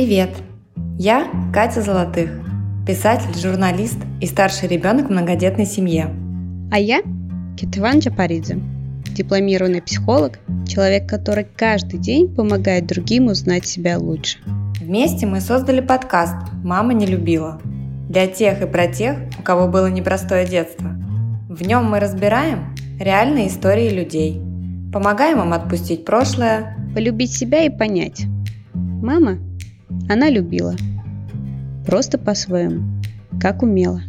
Привет! Я Катя Золотых, писатель, журналист и старший ребенок в многодетной семье. А я Кетван Джапаридзе, дипломированный психолог, человек, который каждый день помогает другим узнать себя лучше. Вместе мы создали подкаст «Мама не любила» для тех и про тех, у кого было непростое детство. В нем мы разбираем реальные истории людей, помогаем им отпустить прошлое, полюбить себя и понять. Мама, она любила. Просто по-своему, как умела.